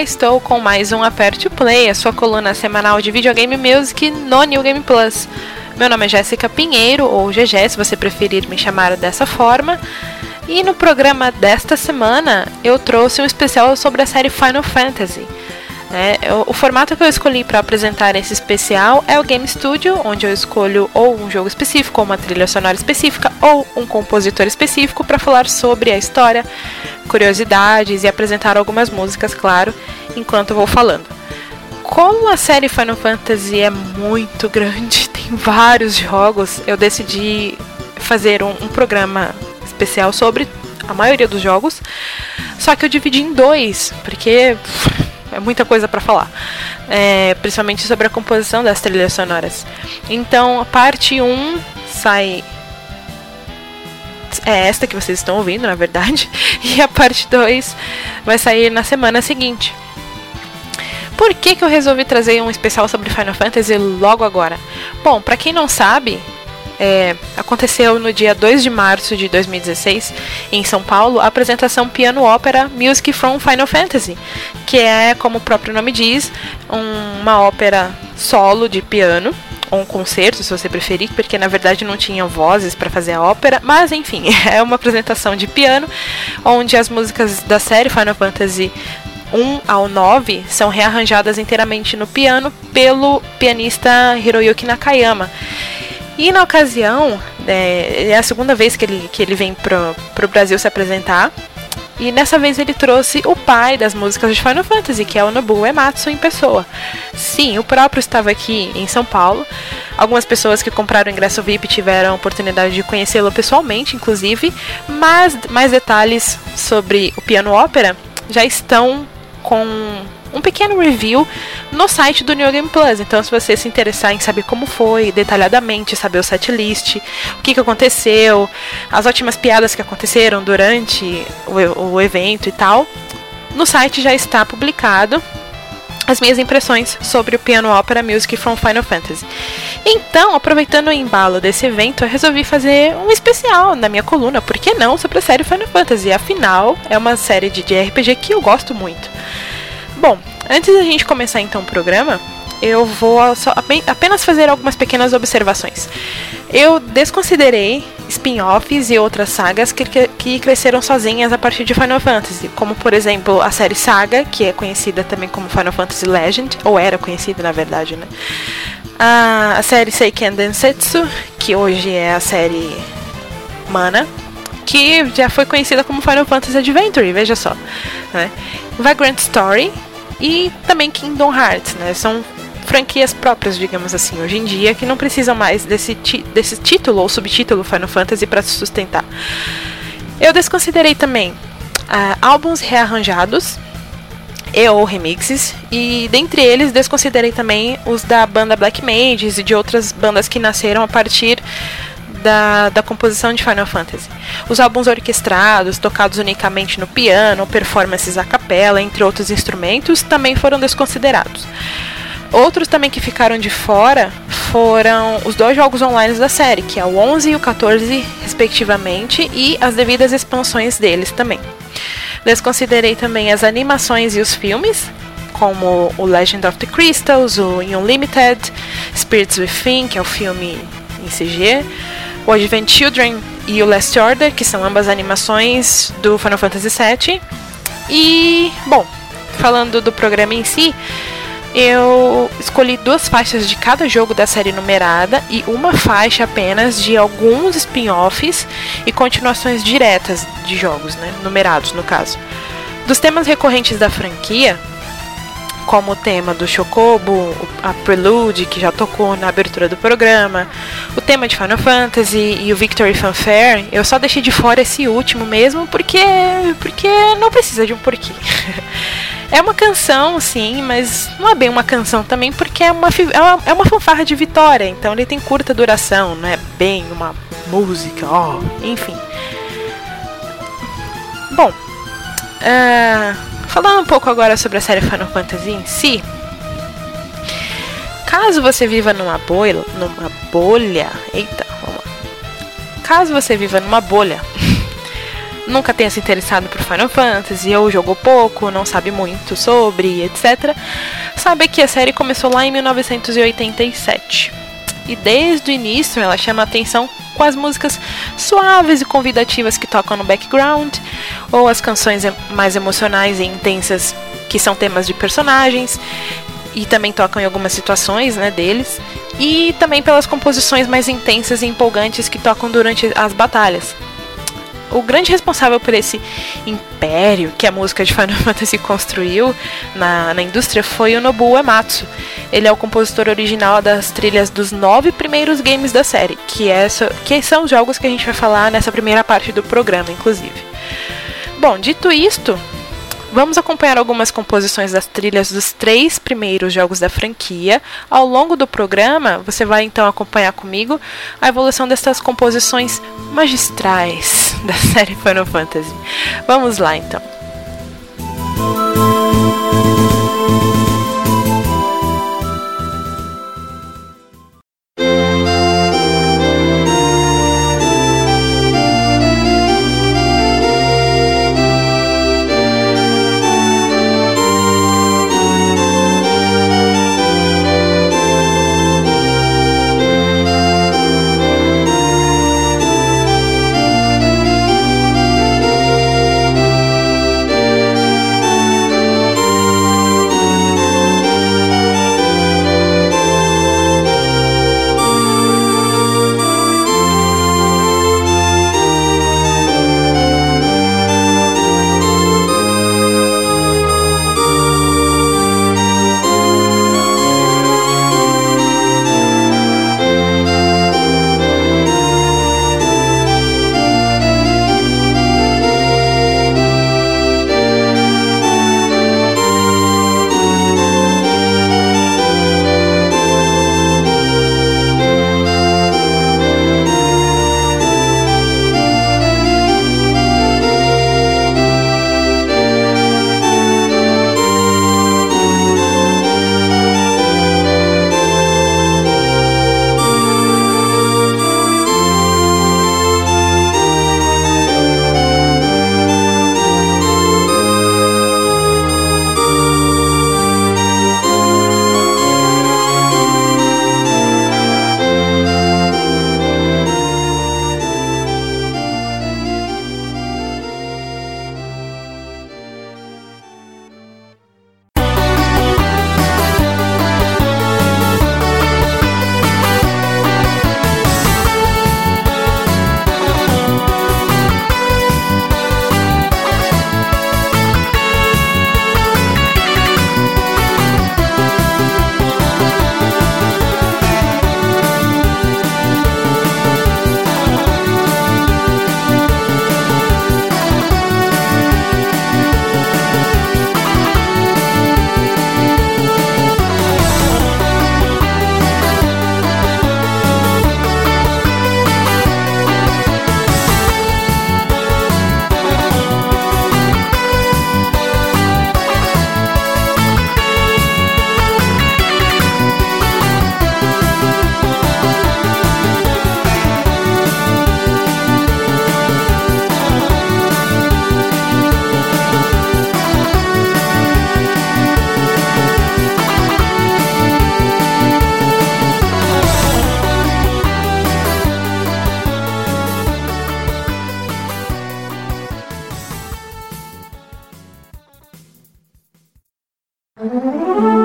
Estou com mais um Aperte Play, a sua coluna semanal de videogame music no New Game Plus. Meu nome é Jéssica Pinheiro, ou GG, se você preferir me chamar dessa forma. E no programa desta semana eu trouxe um especial sobre a série Final Fantasy. É, o, formato que eu escolhi para apresentar esse especial é o Game Studio, onde eu escolho ou um jogo específico, ou uma trilha sonora específica, ou um compositor específico para falar sobre a história, curiosidades e apresentar algumas músicas, claro, enquanto eu vou falando. Como a série Final Fantasy é muito grande, tem vários jogos, eu decidi fazer um, um programa especial sobre a maioria dos jogos, só que eu dividi em dois, porque é muita coisa para falar. É, principalmente sobre a composição das trilhas sonoras. Então, a parte 1 sai. É esta que vocês estão ouvindo, na verdade. E a parte 2 vai sair na semana seguinte. Por que, que eu resolvi trazer um especial sobre Final Fantasy logo agora? Bom, para quem não sabe, é, aconteceu no dia 2 de março de 2016, em São Paulo, a apresentação Piano Ópera Music from Final Fantasy, que é, como o próprio nome diz, um, uma ópera solo de piano, ou um concerto, se você preferir, porque na verdade não tinha vozes para fazer a ópera, mas enfim, é uma apresentação de piano, onde as músicas da série Final Fantasy 1 ao 9 são rearranjadas inteiramente no piano pelo pianista Hiroyuki Nakayama. E na ocasião, é, é a segunda vez que ele, que ele vem pro, pro Brasil se apresentar. E nessa vez ele trouxe o pai das músicas de Final Fantasy, que é o Nobuo Ematsu em pessoa. Sim, o próprio estava aqui em São Paulo. Algumas pessoas que compraram o ingresso VIP tiveram a oportunidade de conhecê-lo pessoalmente, inclusive. Mas mais detalhes sobre o piano ópera já estão com um pequeno review no site do New Game Plus. Então, se você se interessar em saber como foi, detalhadamente, saber o setlist, o que, que aconteceu, as ótimas piadas que aconteceram durante o, o evento e tal, no site já está publicado as minhas impressões sobre o Piano Opera Music from Final Fantasy. Então, aproveitando o embalo desse evento, eu resolvi fazer um especial na minha coluna, por que não, sobre a série Final Fantasy. Afinal, é uma série de RPG que eu gosto muito. Bom, antes da gente começar então o programa, eu vou apenas fazer algumas pequenas observações. Eu desconsiderei spin-offs e outras sagas que, que cresceram sozinhas a partir de Final Fantasy, como por exemplo a série Saga, que é conhecida também como Final Fantasy Legend, ou era conhecida na verdade, né? A, a série Seiken Densetsu, que hoje é a série Mana, que já foi conhecida como Final Fantasy Adventure, veja só. Né? Vagrant Story e também Kingdom Hearts, né? São franquias próprias, digamos assim, hoje em dia, que não precisam mais desse, desse título ou subtítulo Final Fantasy para se sustentar. Eu desconsiderei também uh, álbuns rearranjados e ou remixes, e dentre eles desconsiderei também os da banda Black Mages e de outras bandas que nasceram a partir da, da composição de Final Fantasy. Os álbuns orquestrados, tocados unicamente no piano, performances a capela, entre outros instrumentos, também foram desconsiderados. Outros também que ficaram de fora foram os dois jogos online da série, que é o 11 e o 14, respectivamente, e as devidas expansões deles também. Desconsiderei também as animações e os filmes, como o Legend of the Crystals, o Unlimited, Spirits Within, que é o filme em CG, o Advent Children e o Last Order, que são ambas animações do Final Fantasy VII. E, bom, falando do programa em si, eu escolhi duas faixas de cada jogo da série numerada e uma faixa apenas de alguns spin-offs e continuações diretas de jogos, né, numerados no caso. Dos temas recorrentes da franquia, como o tema do Chocobo, a Prelude, que já tocou na abertura do programa, o tema de Final Fantasy e o Victory Fanfare, eu só deixei de fora esse último mesmo porque porque não precisa de um porquê. É uma canção, sim, mas não é bem uma canção também, porque é uma, é uma, é uma fanfarra de vitória, então ele tem curta duração, não é bem uma música, ó, enfim. Bom, uh, falando um pouco agora sobre a série Final Fantasy em si, caso você viva numa bolha, numa bolha, eita, vamos lá. Caso você viva numa bolha nunca tenha se interessado por Final Fantasy ou jogou pouco, não sabe muito sobre, etc., sabe que a série começou lá em 1987. E desde o início ela chama atenção com as músicas suaves e convidativas que tocam no background, ou as canções mais emocionais e intensas que são temas de personagens e também tocam em algumas situações né, deles, e também pelas composições mais intensas e empolgantes que tocam durante as batalhas o grande responsável por esse império que a música de Final Fantasy construiu na, na indústria foi o Nobuo Uematsu. Ele é o compositor original das trilhas dos nove primeiros games da série, que, é, que são os jogos que a gente vai falar nessa primeira parte do programa, inclusive. Bom, dito isto, Vamos acompanhar algumas composições das trilhas dos três primeiros jogos da franquia. Ao longo do programa, você vai então acompanhar comigo a evolução dessas composições magistrais da série Final Fantasy. Vamos lá então. Música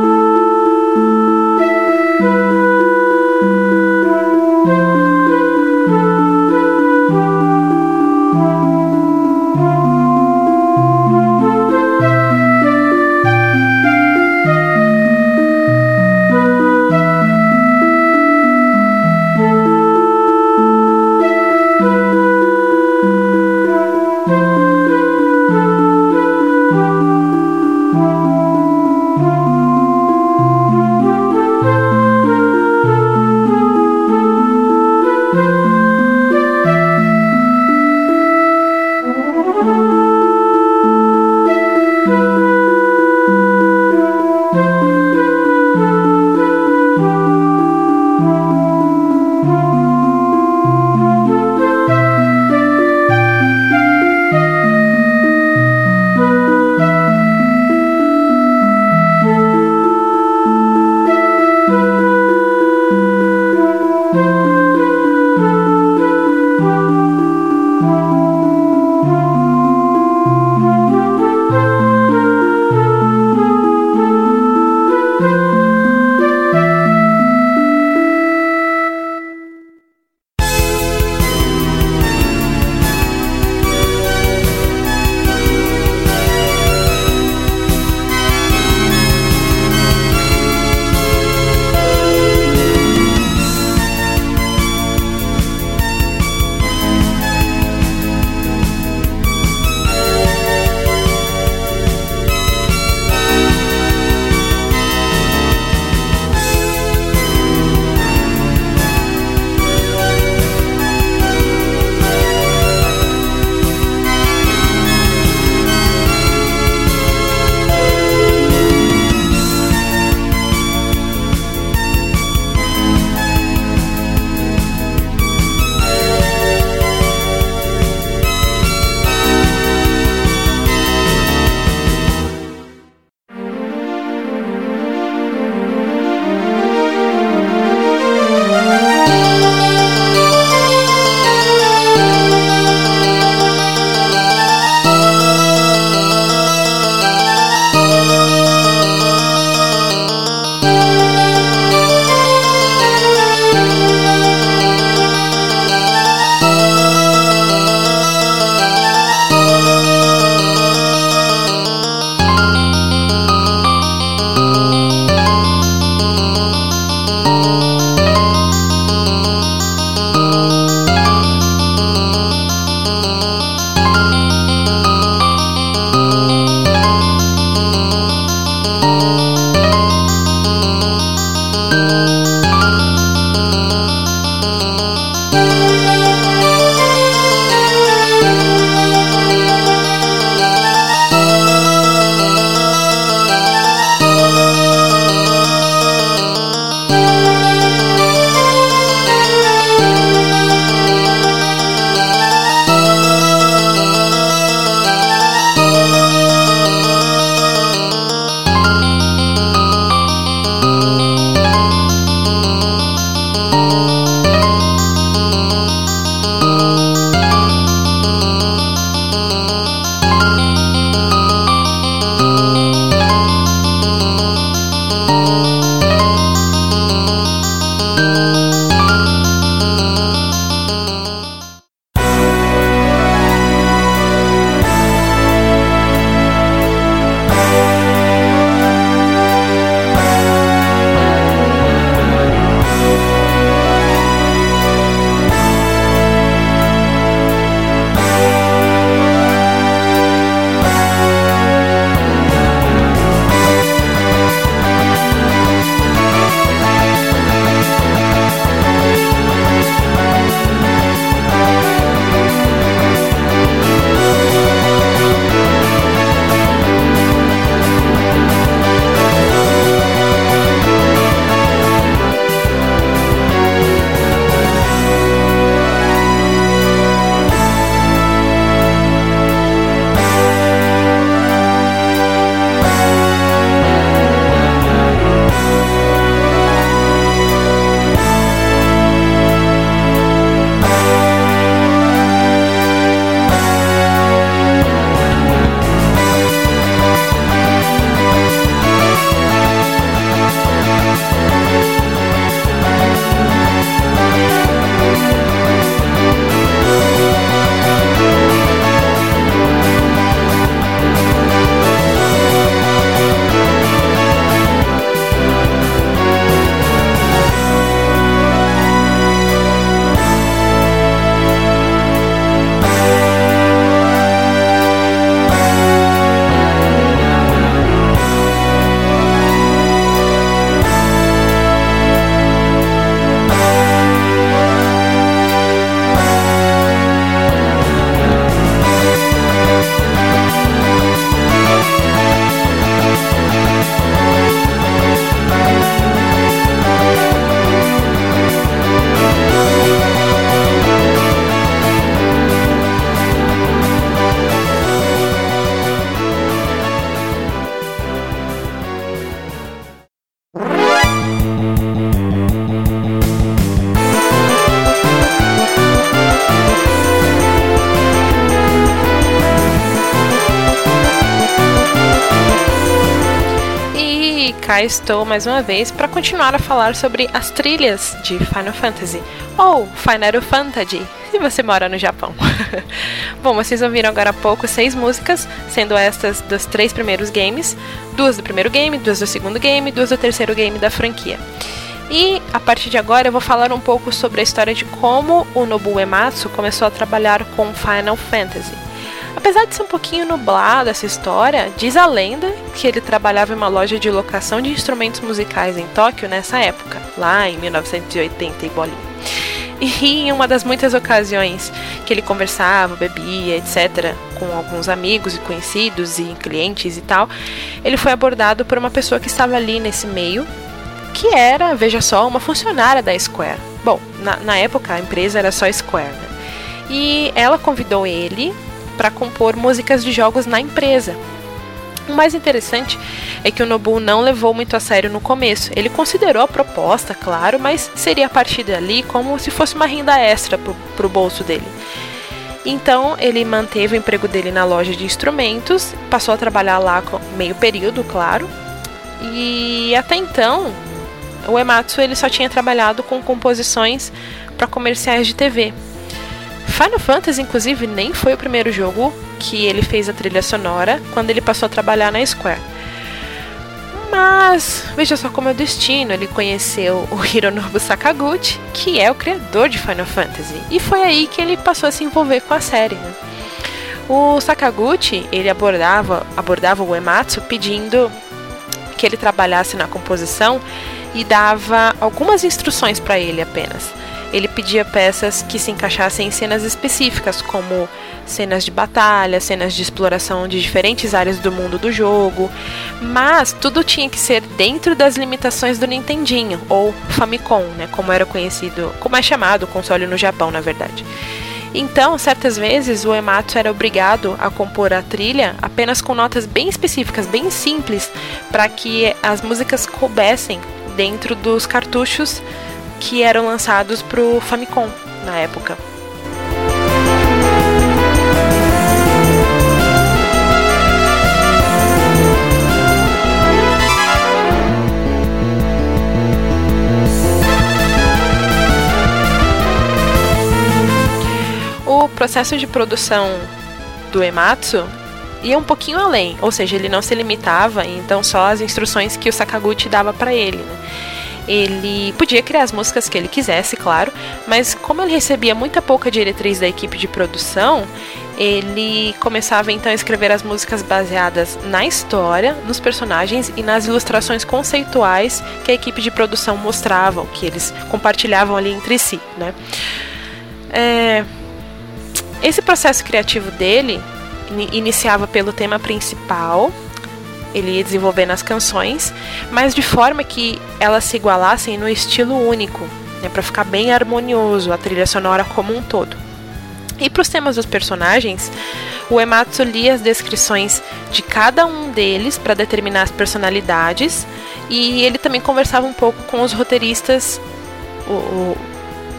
estou mais uma vez para continuar a falar sobre as trilhas de Final Fantasy ou Final Fantasy, se você mora no Japão. Bom, vocês ouviram agora há pouco seis músicas, sendo estas dos três primeiros games, duas do primeiro game, duas do segundo game, duas do terceiro game da franquia. E a partir de agora eu vou falar um pouco sobre a história de como o Nobuo Uematsu começou a trabalhar com Final Fantasy. Apesar de ser um pouquinho nublada essa história, diz a lenda que ele trabalhava em uma loja de locação de instrumentos musicais em Tóquio nessa época, lá em 1980 e bolinha. E em uma das muitas ocasiões que ele conversava, bebia, etc., com alguns amigos e conhecidos e clientes e tal, ele foi abordado por uma pessoa que estava ali nesse meio, que era, veja só, uma funcionária da Square. Bom, na, na época a empresa era só Square, né? E ela convidou ele para compor músicas de jogos na empresa. O mais interessante é que o Nobu não levou muito a sério no começo. Ele considerou a proposta, claro, mas seria a partir dali como se fosse uma renda extra para o bolso dele. Então ele manteve o emprego dele na loja de instrumentos, passou a trabalhar lá meio período, claro. E até então, o Ematsu ele só tinha trabalhado com composições para comerciais de TV. Final Fantasy, inclusive, nem foi o primeiro jogo que ele fez a trilha sonora quando ele passou a trabalhar na Square. Mas veja só como é o destino, ele conheceu o Hironobu Sakaguchi, que é o criador de Final Fantasy, e foi aí que ele passou a se envolver com a série. Né? O Sakaguchi ele abordava, abordava o Ematsu pedindo que ele trabalhasse na composição e dava algumas instruções para ele apenas ele pedia peças que se encaixassem em cenas específicas, como cenas de batalha, cenas de exploração de diferentes áreas do mundo do jogo, mas tudo tinha que ser dentro das limitações do Nintendinho, ou Famicom, né, como era conhecido, como é chamado o console no Japão, na verdade. Então, certas vezes, o Ematsu era obrigado a compor a trilha apenas com notas bem específicas, bem simples, para que as músicas coubessem dentro dos cartuchos que eram lançados pro Famicom na época. O processo de produção do Ematsu ia um pouquinho além, ou seja, ele não se limitava então só às instruções que o Sakaguchi dava para ele. Né? Ele podia criar as músicas que ele quisesse, claro, mas como ele recebia muita pouca diretriz da equipe de produção, ele começava então a escrever as músicas baseadas na história, nos personagens e nas ilustrações conceituais que a equipe de produção mostrava, que eles compartilhavam ali entre si, né? É... Esse processo criativo dele iniciava pelo tema principal, ele ia desenvolvendo as canções, mas de forma que elas se igualassem no estilo único, né, para ficar bem harmonioso a trilha sonora como um todo. E para os temas dos personagens, o Ematsu lia as descrições de cada um deles para determinar as personalidades, e ele também conversava um pouco com os roteiristas, o,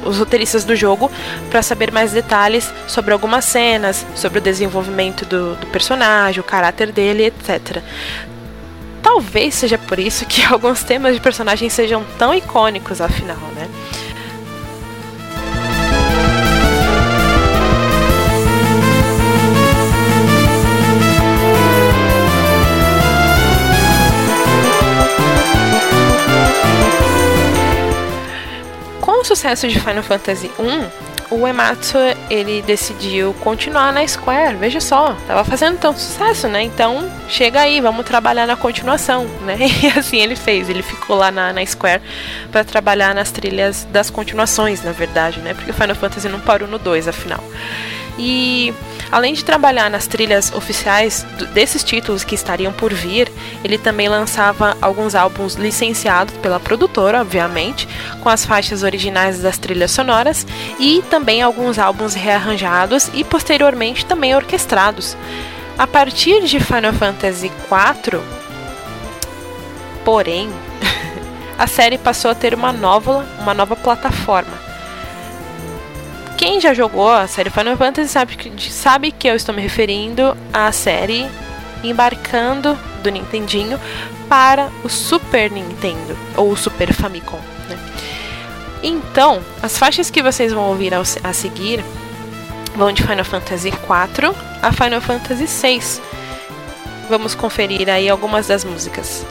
os roteiristas do jogo para saber mais detalhes sobre algumas cenas, sobre o desenvolvimento do, do personagem, o caráter dele, etc. Talvez seja por isso que alguns temas de personagens sejam tão icônicos, afinal, né? O sucesso de Final Fantasy I, o Ematsu ele decidiu continuar na Square. Veja só, tava fazendo tanto sucesso, né? Então chega aí, vamos trabalhar na continuação, né? E assim ele fez. Ele ficou lá na, na Square para trabalhar nas trilhas das continuações, na verdade, né? Porque Final Fantasy não parou no 2, afinal. E além de trabalhar nas trilhas oficiais desses títulos que estariam por vir, ele também lançava alguns álbuns licenciados pela produtora, obviamente, com as faixas originais das trilhas sonoras e também alguns álbuns rearranjados e posteriormente também orquestrados. A partir de Final Fantasy IV, porém, a série passou a ter uma nova, uma nova plataforma quem já jogou a série Final Fantasy sabe que, sabe que eu estou me referindo à série Embarcando do Nintendinho para o Super Nintendo ou o Super Famicom. Né? Então, as faixas que vocês vão ouvir a seguir vão de Final Fantasy IV a Final Fantasy VI. Vamos conferir aí algumas das músicas.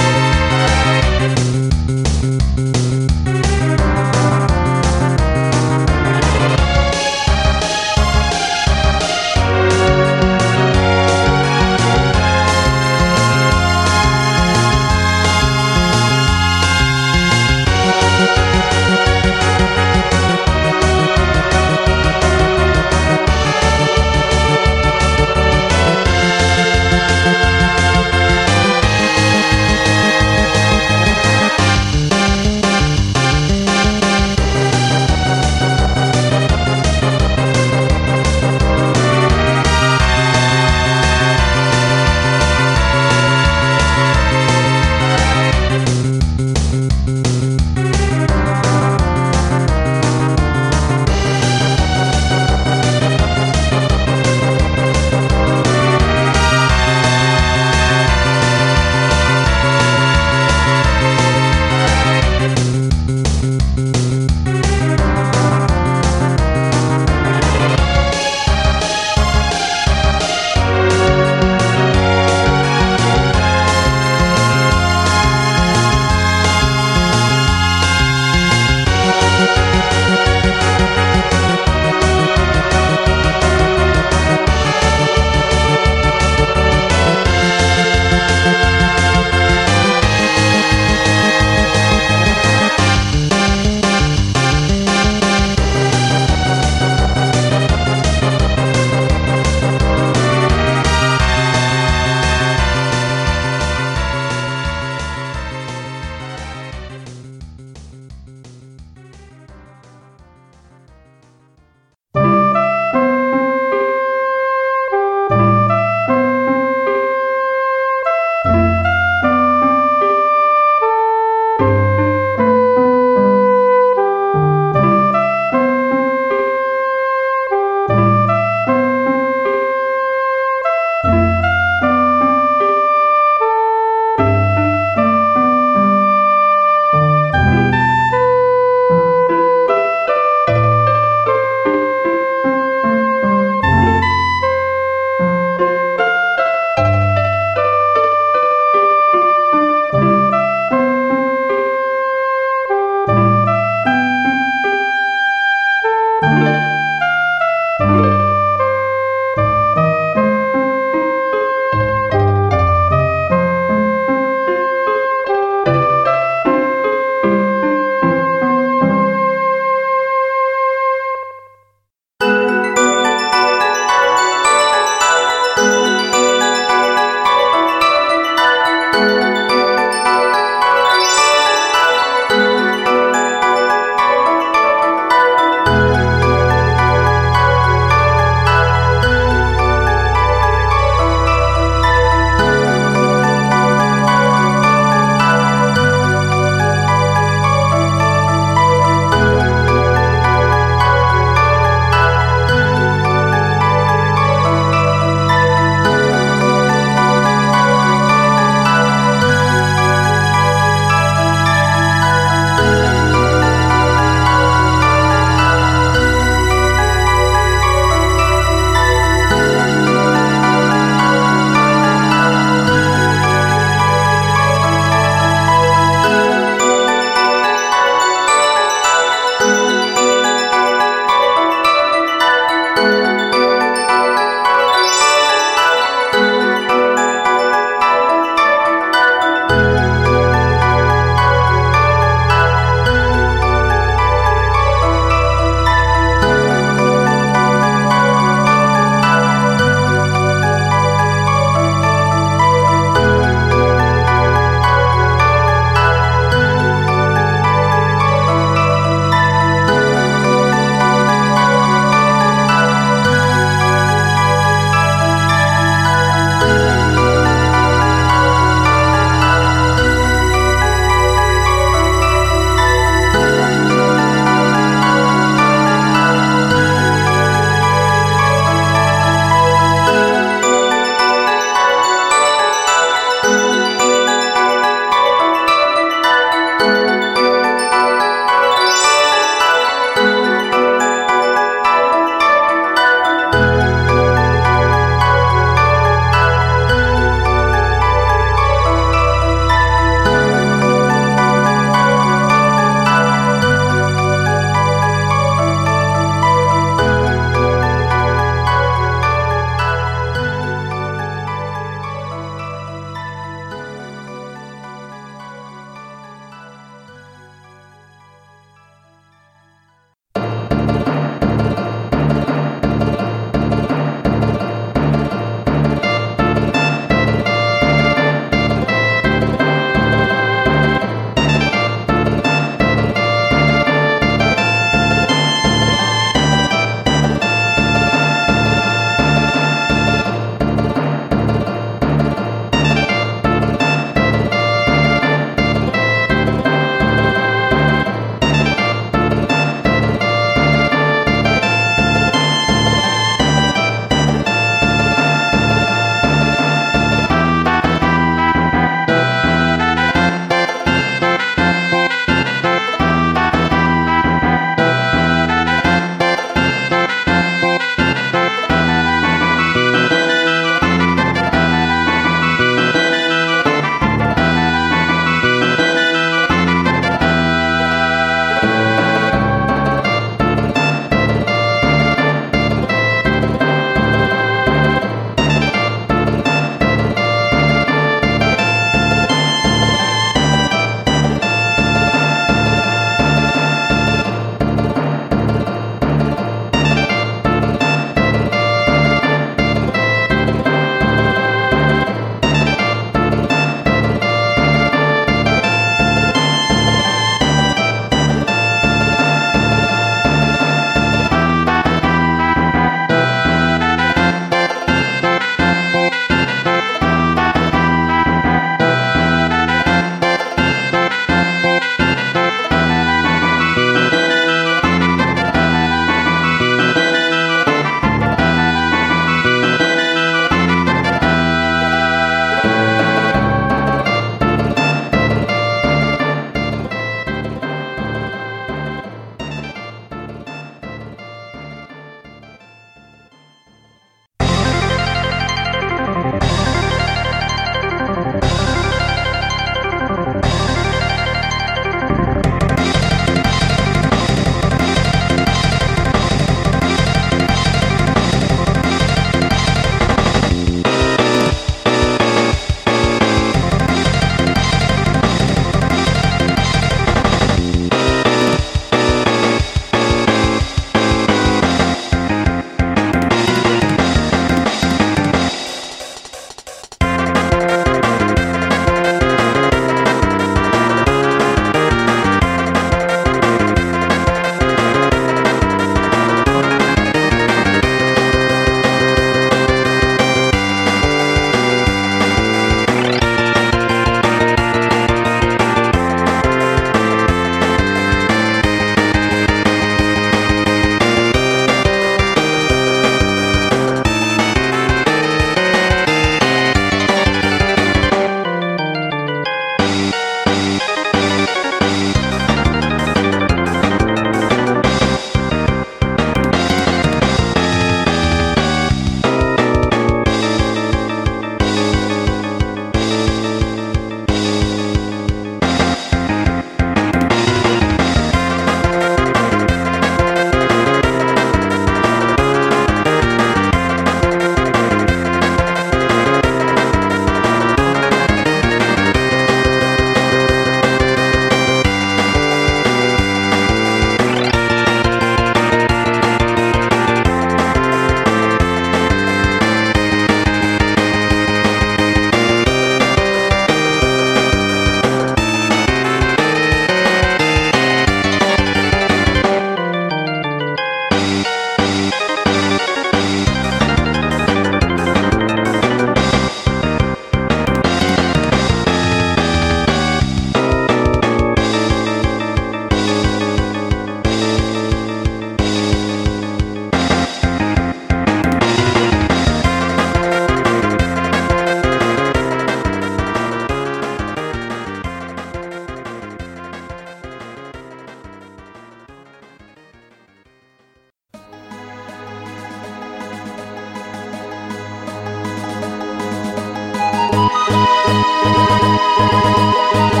頑張れ頑張れ頑張れ。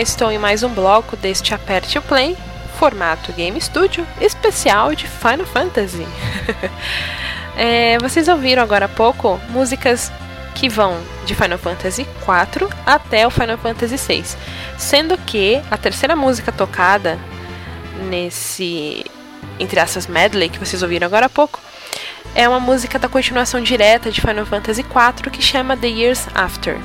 Cá estou em mais um bloco deste Aperte o Play, formato Game Studio especial de Final Fantasy. é, vocês ouviram agora há pouco músicas que vão de Final Fantasy IV até o Final Fantasy VI, sendo que a terceira música tocada nesse entre essas medley que vocês ouviram agora há pouco é uma música da continuação direta de Final Fantasy IV que chama The Years After.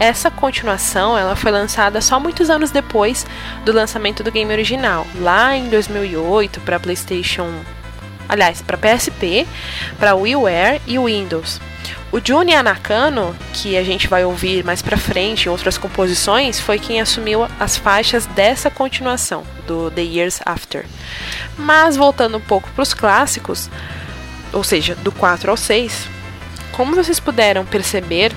Essa continuação ela foi lançada só muitos anos depois do lançamento do game original, lá em 2008 para PlayStation, aliás, para PSP, para WiiWare e Windows. O Juni Anakano, que a gente vai ouvir mais para frente em outras composições, foi quem assumiu as faixas dessa continuação, do The Years After. Mas voltando um pouco para os clássicos, ou seja, do 4 ao 6, como vocês puderam perceber,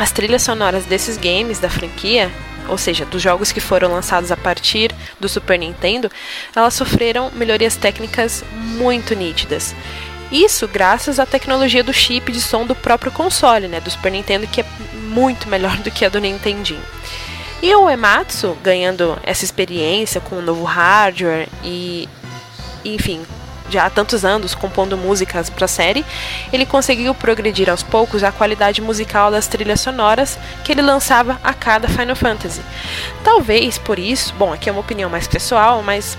as trilhas sonoras desses games da franquia, ou seja, dos jogos que foram lançados a partir do Super Nintendo, elas sofreram melhorias técnicas muito nítidas. Isso graças à tecnologia do chip de som do próprio console, né, do Super Nintendo, que é muito melhor do que a do Nintendinho. E o Ematsu, ganhando essa experiência com o novo hardware e, enfim, já há tantos anos compondo músicas para a série, ele conseguiu progredir aos poucos a qualidade musical das trilhas sonoras que ele lançava a cada Final Fantasy. Talvez por isso, bom, aqui é uma opinião mais pessoal, mas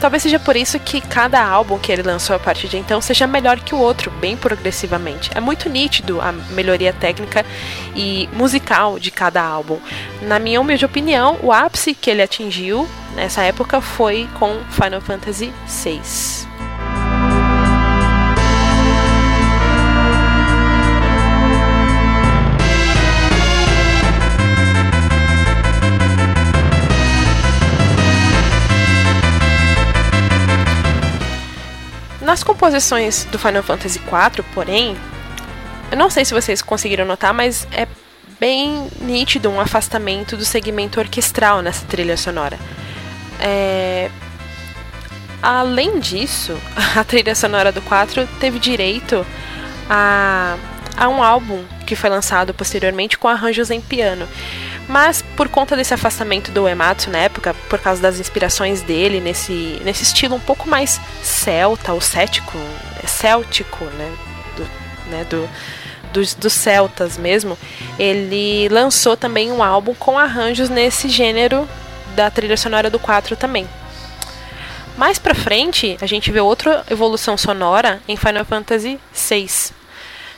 Talvez seja por isso que cada álbum que ele lançou a partir de então seja melhor que o outro, bem progressivamente. É muito nítido a melhoria técnica e musical de cada álbum. Na minha humilde opinião, o ápice que ele atingiu nessa época foi com Final Fantasy VI. Nas composições do Final Fantasy IV, porém, eu não sei se vocês conseguiram notar, mas é bem nítido um afastamento do segmento orquestral nessa trilha sonora. É... Além disso, a trilha sonora do 4 teve direito a, a um álbum que foi lançado posteriormente com arranjos em piano. Mas por conta desse afastamento do Ematsu na época, por causa das inspirações dele nesse, nesse estilo um pouco mais celta ou cético, é céltico, né? Do, né? Do, dos, dos celtas mesmo, ele lançou também um álbum com arranjos nesse gênero da trilha sonora do 4 também. Mais pra frente, a gente vê outra evolução sonora em Final Fantasy VI,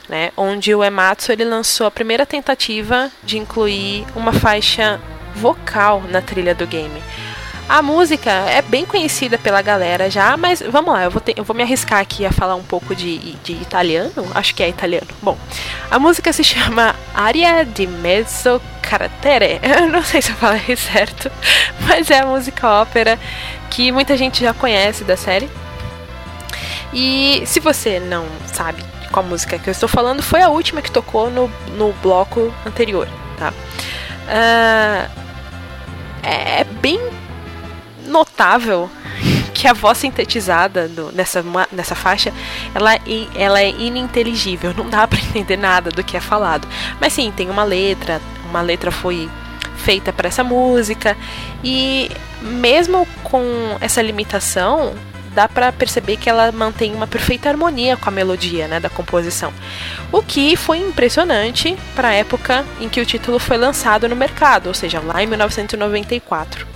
né, onde o Ematsu ele lançou a primeira tentativa de incluir uma faixa vocal na trilha do game. A música é bem conhecida pela galera já, mas vamos lá, eu vou, eu vou me arriscar aqui a falar um pouco de, de italiano, acho que é italiano. Bom, a música se chama Aria di Mezzo Carattere, eu não sei se eu falei certo, mas é a música ópera que muita gente já conhece da série. E se você não sabe com a música que eu estou falando foi a última que tocou no, no bloco anterior, tá? Uh, é bem notável que a voz sintetizada do, nessa, nessa faixa ela, ela é ininteligível, não dá para entender nada do que é falado. Mas sim, tem uma letra, uma letra foi feita para essa música e mesmo com essa limitação, dá para perceber que ela mantém uma perfeita harmonia com a melodia né, da composição. O que foi impressionante para a época em que o título foi lançado no mercado, ou seja, lá em 1994.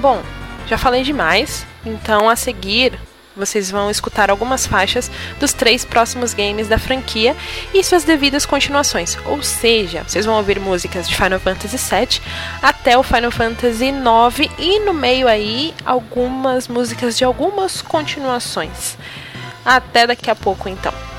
Bom, já falei demais, então a seguir vocês vão escutar algumas faixas dos três próximos games da franquia e suas devidas continuações. Ou seja, vocês vão ouvir músicas de Final Fantasy VII até o Final Fantasy IX e no meio aí algumas músicas de algumas continuações. Até daqui a pouco então.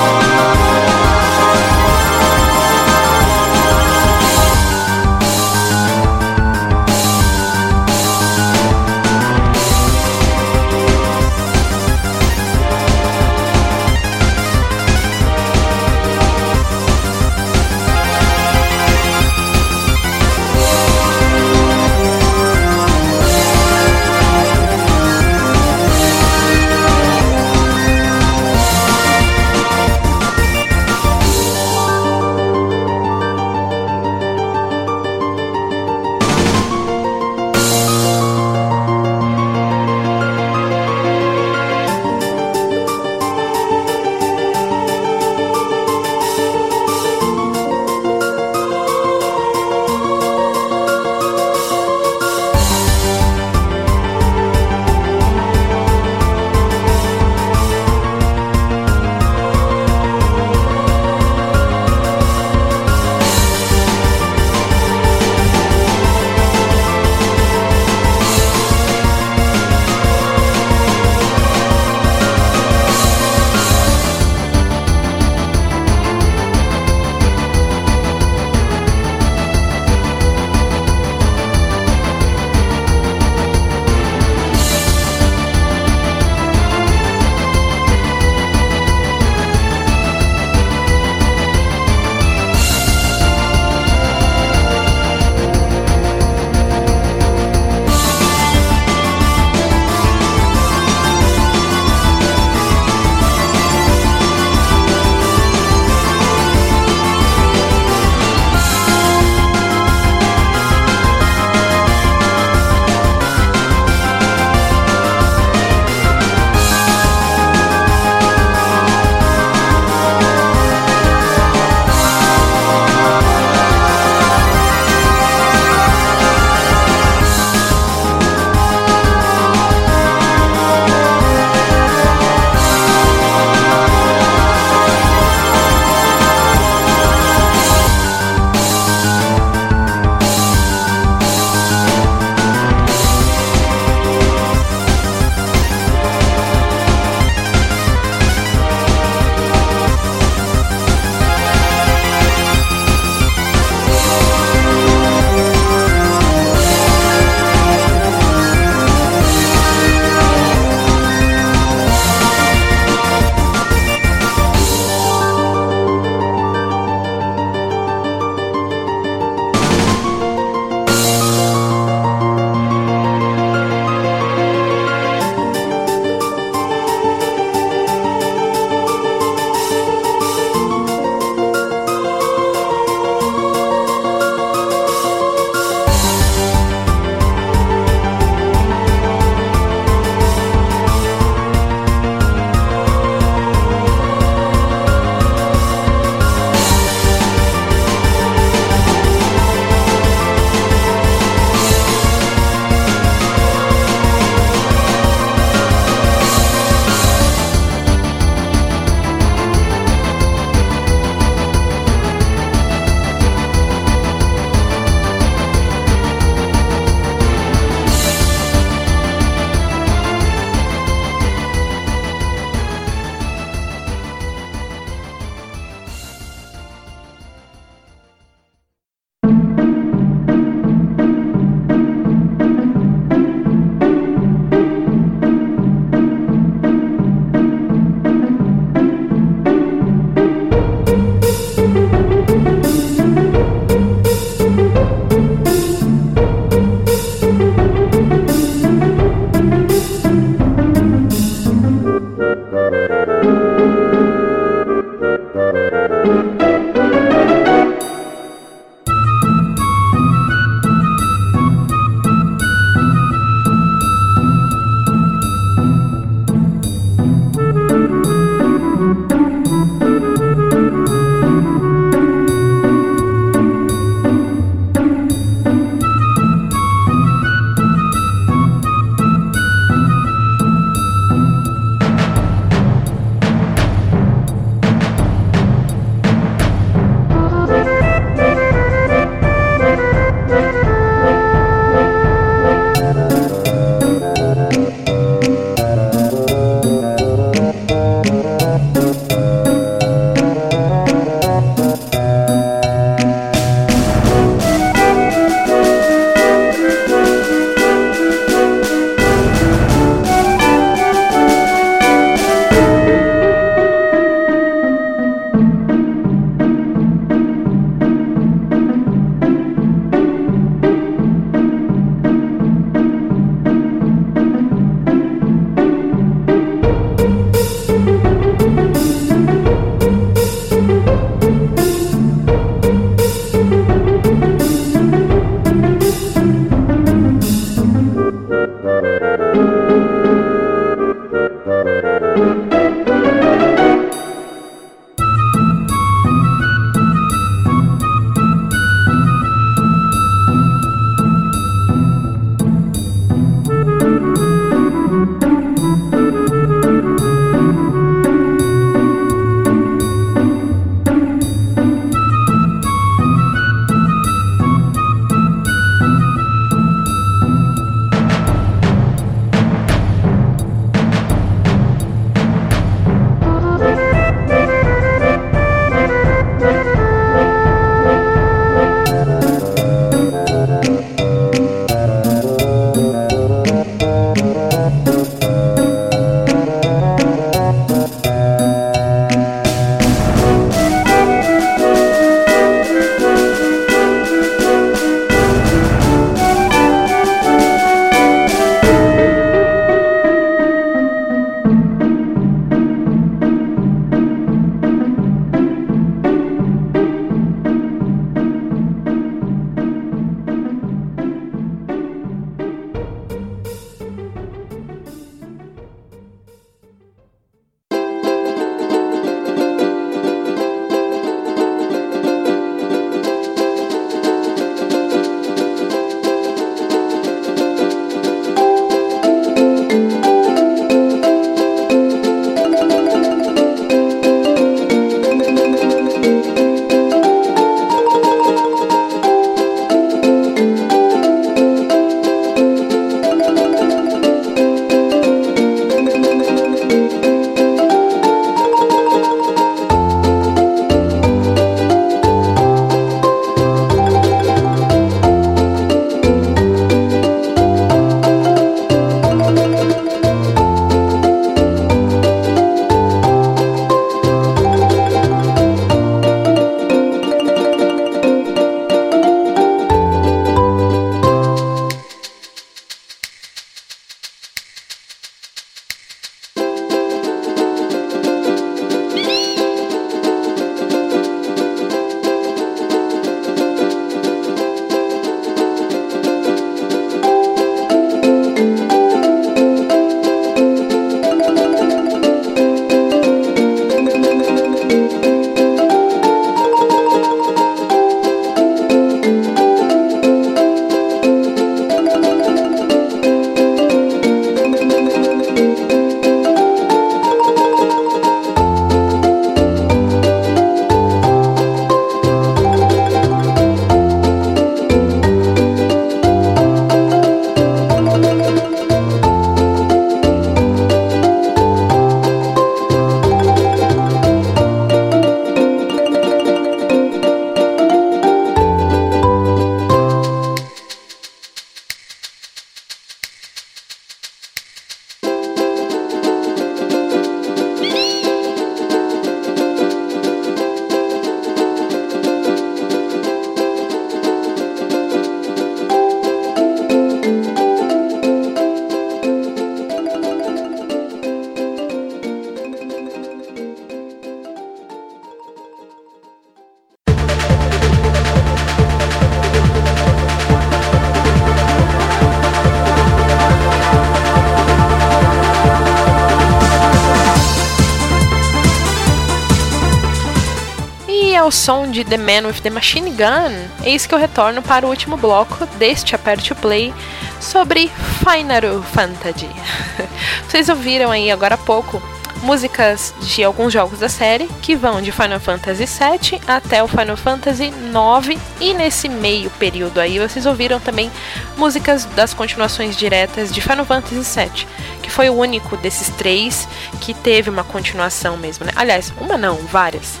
Ao som de The Man with the Machine Gun, eis que eu retorno para o último bloco deste Aperte o Play sobre Final Fantasy. Vocês ouviram aí agora há pouco músicas de alguns jogos da série que vão de Final Fantasy VII até o Final Fantasy IX e nesse meio período aí vocês ouviram também músicas das continuações diretas de Final Fantasy VII, que foi o único desses três que teve uma continuação mesmo, né? Aliás, uma não, várias.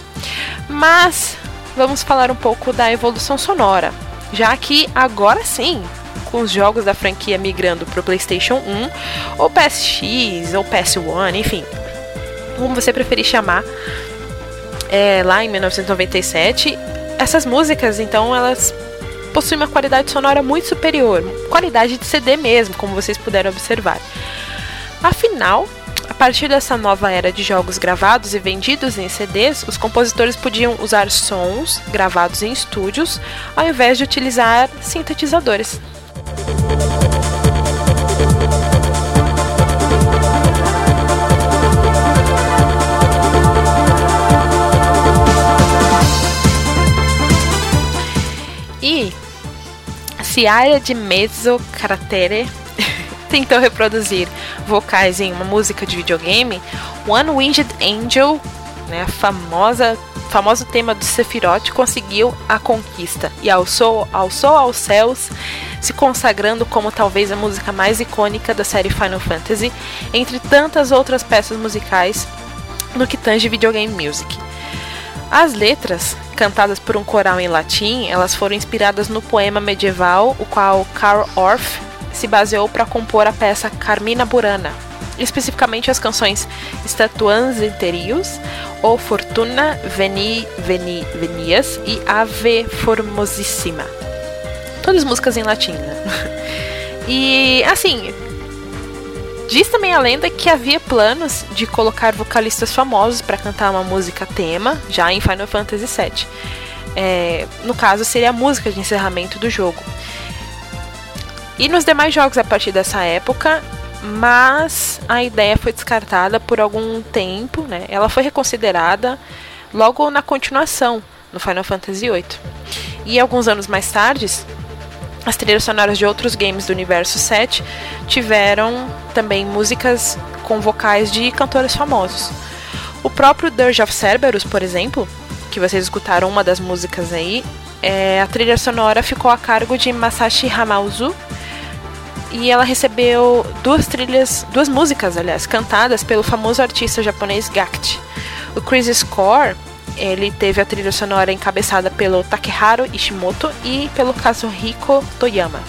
Mas vamos falar um pouco da evolução sonora, já que agora sim com os jogos da franquia migrando para o PlayStation 1, ou PSX, ou PS1, enfim, como você preferir chamar, é, lá em 1997, essas músicas, então, elas possuem uma qualidade sonora muito superior, qualidade de CD mesmo, como vocês puderam observar. Afinal, a partir dessa nova era de jogos gravados e vendidos em CDs, os compositores podiam usar sons gravados em estúdios ao invés de utilizar sintetizadores. E se a área de mezzo cratere tentou reproduzir vocais em uma música de videogame, One Winged Angel, né, famosa famoso tema do Sephiroth conseguiu a conquista e alçou, alçou aos céus, se consagrando como talvez a música mais icônica da série Final Fantasy, entre tantas outras peças musicais no que tange videogame music. As letras, cantadas por um coral em latim, elas foram inspiradas no poema medieval, o qual Karl Orff se baseou para compor a peça Carmina Burana, especificamente as canções Statuans Interius, O Fortuna Veni, Veni, Venias e Ave Formosissima. Todas músicas em latim, né? E assim, diz também a lenda que havia planos de colocar vocalistas famosos para cantar uma música tema, já em Final Fantasy VII. É, no caso, seria a música de encerramento do jogo. E nos demais jogos a partir dessa época, mas a ideia foi descartada por algum tempo, né? Ela foi reconsiderada logo na continuação, no Final Fantasy VIII. E alguns anos mais tarde, as trilhas sonoras de outros games do universo 7 tiveram também músicas com vocais de cantores famosos. O próprio Dirge of Cerberus, por exemplo, que vocês escutaram uma das músicas aí, é, a trilha sonora ficou a cargo de Masashi Hamauzu, e ela recebeu duas trilhas, duas músicas, aliás, cantadas pelo famoso artista japonês Gact. O Crisis Score, ele teve a trilha sonora encabeçada pelo Takeharu Ishimoto e pelo Kazuhiko Toyama.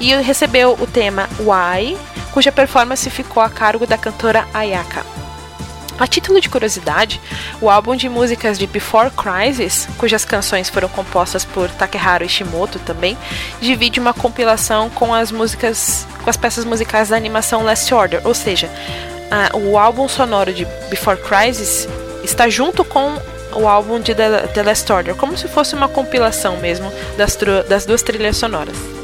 E recebeu o tema Why, cuja performance ficou a cargo da cantora Ayaka. A título de curiosidade, o álbum de músicas de Before Crisis, cujas canções foram compostas por Takeharu Ishimoto também, divide uma compilação com as músicas, com as peças musicais da animação Last Order, ou seja, a, o álbum sonoro de Before Crisis está junto com o álbum de The, The Last Order, como se fosse uma compilação mesmo das, das duas trilhas sonoras.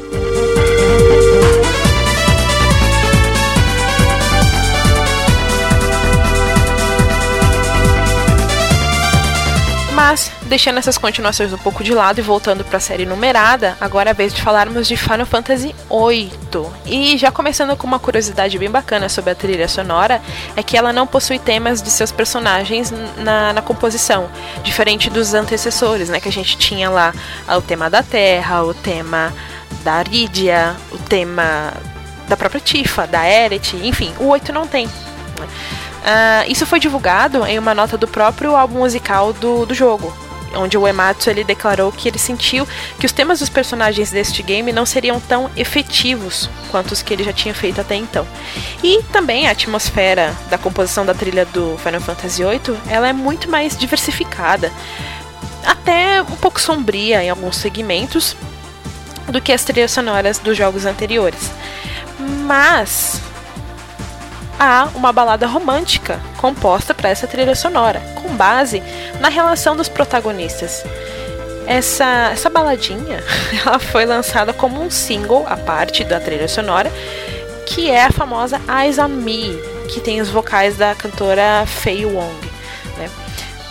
Mas, deixando essas continuações um pouco de lado e voltando para a série numerada, agora é a vez de falarmos de Final Fantasy VIII. E já começando com uma curiosidade bem bacana sobre a trilha sonora, é que ela não possui temas de seus personagens na, na composição, diferente dos antecessores, né? Que a gente tinha lá o tema da Terra, o tema da Aridia, o tema da própria Tifa, da Eret, enfim, o 8 não tem. Né? Uh, isso foi divulgado em uma nota do próprio álbum musical do, do jogo, onde o Ematsu ele declarou que ele sentiu que os temas dos personagens deste game não seriam tão efetivos quanto os que ele já tinha feito até então. E também a atmosfera da composição da trilha do Final Fantasy VIII, ela é muito mais diversificada, até um pouco sombria em alguns segmentos do que as trilhas sonoras dos jogos anteriores. Mas há uma balada romântica composta para essa trilha sonora, com base na relação dos protagonistas. Essa, essa baladinha ela foi lançada como um single à parte da trilha sonora, que é a famosa Eyes on Me, que tem os vocais da cantora Fei Wong.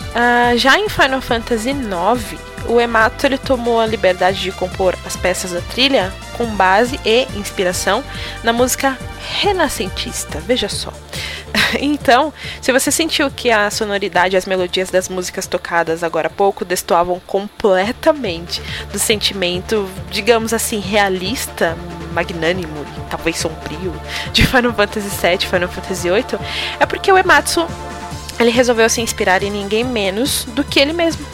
Uh, já em Final Fantasy IX, o Emato ele tomou a liberdade de compor as peças da trilha com base e inspiração na música renascentista. Veja só. Então, se você sentiu que a sonoridade e as melodias das músicas tocadas agora há pouco destoavam completamente do sentimento, digamos assim, realista, magnânimo e talvez sombrio de Final Fantasy VII e Final Fantasy VIII, é porque o Ematsu ele resolveu se inspirar em ninguém menos do que ele mesmo.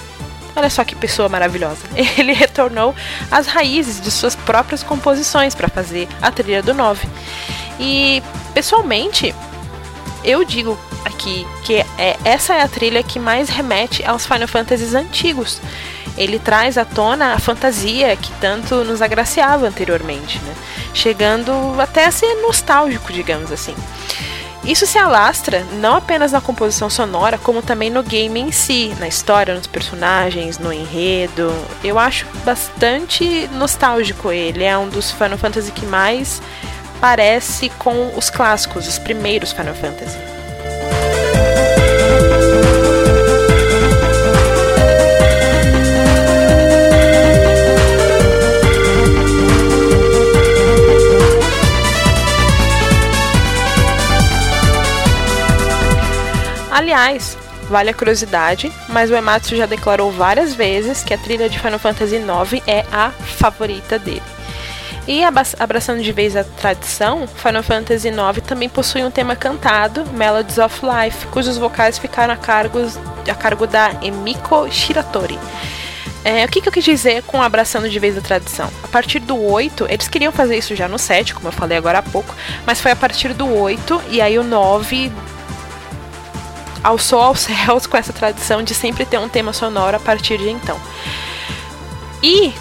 Olha só que pessoa maravilhosa. Ele retornou às raízes de suas próprias composições para fazer a trilha do 9. E, pessoalmente, eu digo aqui que é, essa é a trilha que mais remete aos Final Fantasies antigos. Ele traz à tona a fantasia que tanto nos agraciava anteriormente, né? chegando até a ser nostálgico, digamos assim. Isso se alastra não apenas na composição sonora, como também no game em si, na história, nos personagens, no enredo. Eu acho bastante nostálgico ele, é um dos Final Fantasy que mais parece com os clássicos, os primeiros Final Fantasy. Aliás, vale a curiosidade, mas o Ematsu já declarou várias vezes que a trilha de Final Fantasy IX é a favorita dele. E abraçando de vez a tradição, Final Fantasy IX também possui um tema cantado, Melodies of Life, cujos vocais ficaram a, a cargo da Emiko Shiratori. É, o que, que, eu quis dizer com abraçando de vez a tradição? A partir do 8, eles queriam fazer isso já no 7, como eu falei agora há pouco, mas foi a partir do 8 e aí o 9 alçou aos céus com essa tradição de sempre ter um tema sonoro a partir de então. E,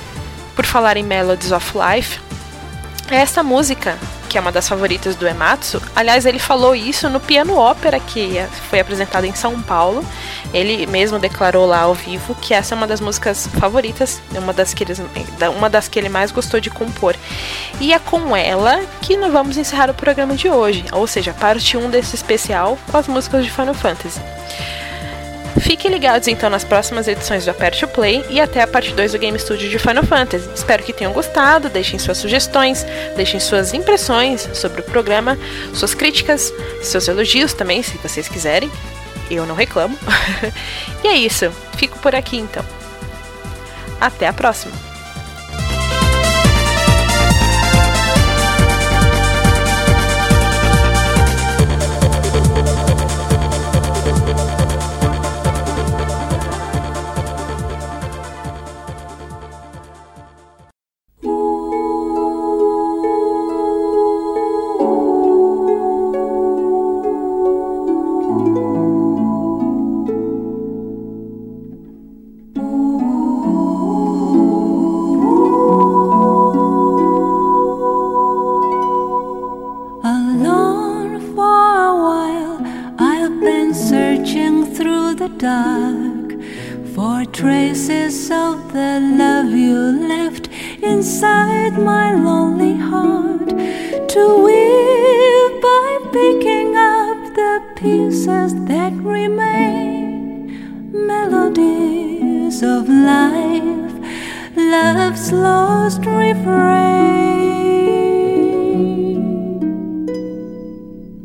por falar em Melodies of Life, essa música, que é uma das favoritas do Ematsu, aliás, ele falou isso no Piano Ópera que foi apresentado em São Paulo. Ele mesmo declarou lá ao vivo que essa é uma das músicas favoritas, uma das que, eles, uma das que ele mais gostou de compor. E é com ela que nós vamos encerrar o programa de hoje, ou seja, parte 1 desse especial com as músicas de Final Fantasy. Fiquem ligados então nas próximas edições do Aperte o Play e até a parte 2 do Game Studio de Final Fantasy. Espero que tenham gostado, deixem suas sugestões, deixem suas impressões sobre o programa, suas críticas, seus elogios também, se vocês quiserem. Eu não reclamo. e é isso, fico por aqui então. Até a próxima! the pieces that remain, melodies of life, love's lost refrain.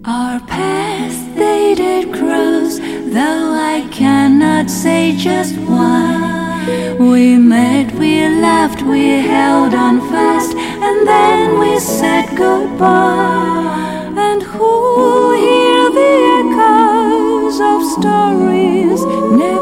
Our paths they did cross, though I cannot say just why. We met, we laughed, we held on fast, and then we said goodbye. And who of stories. Never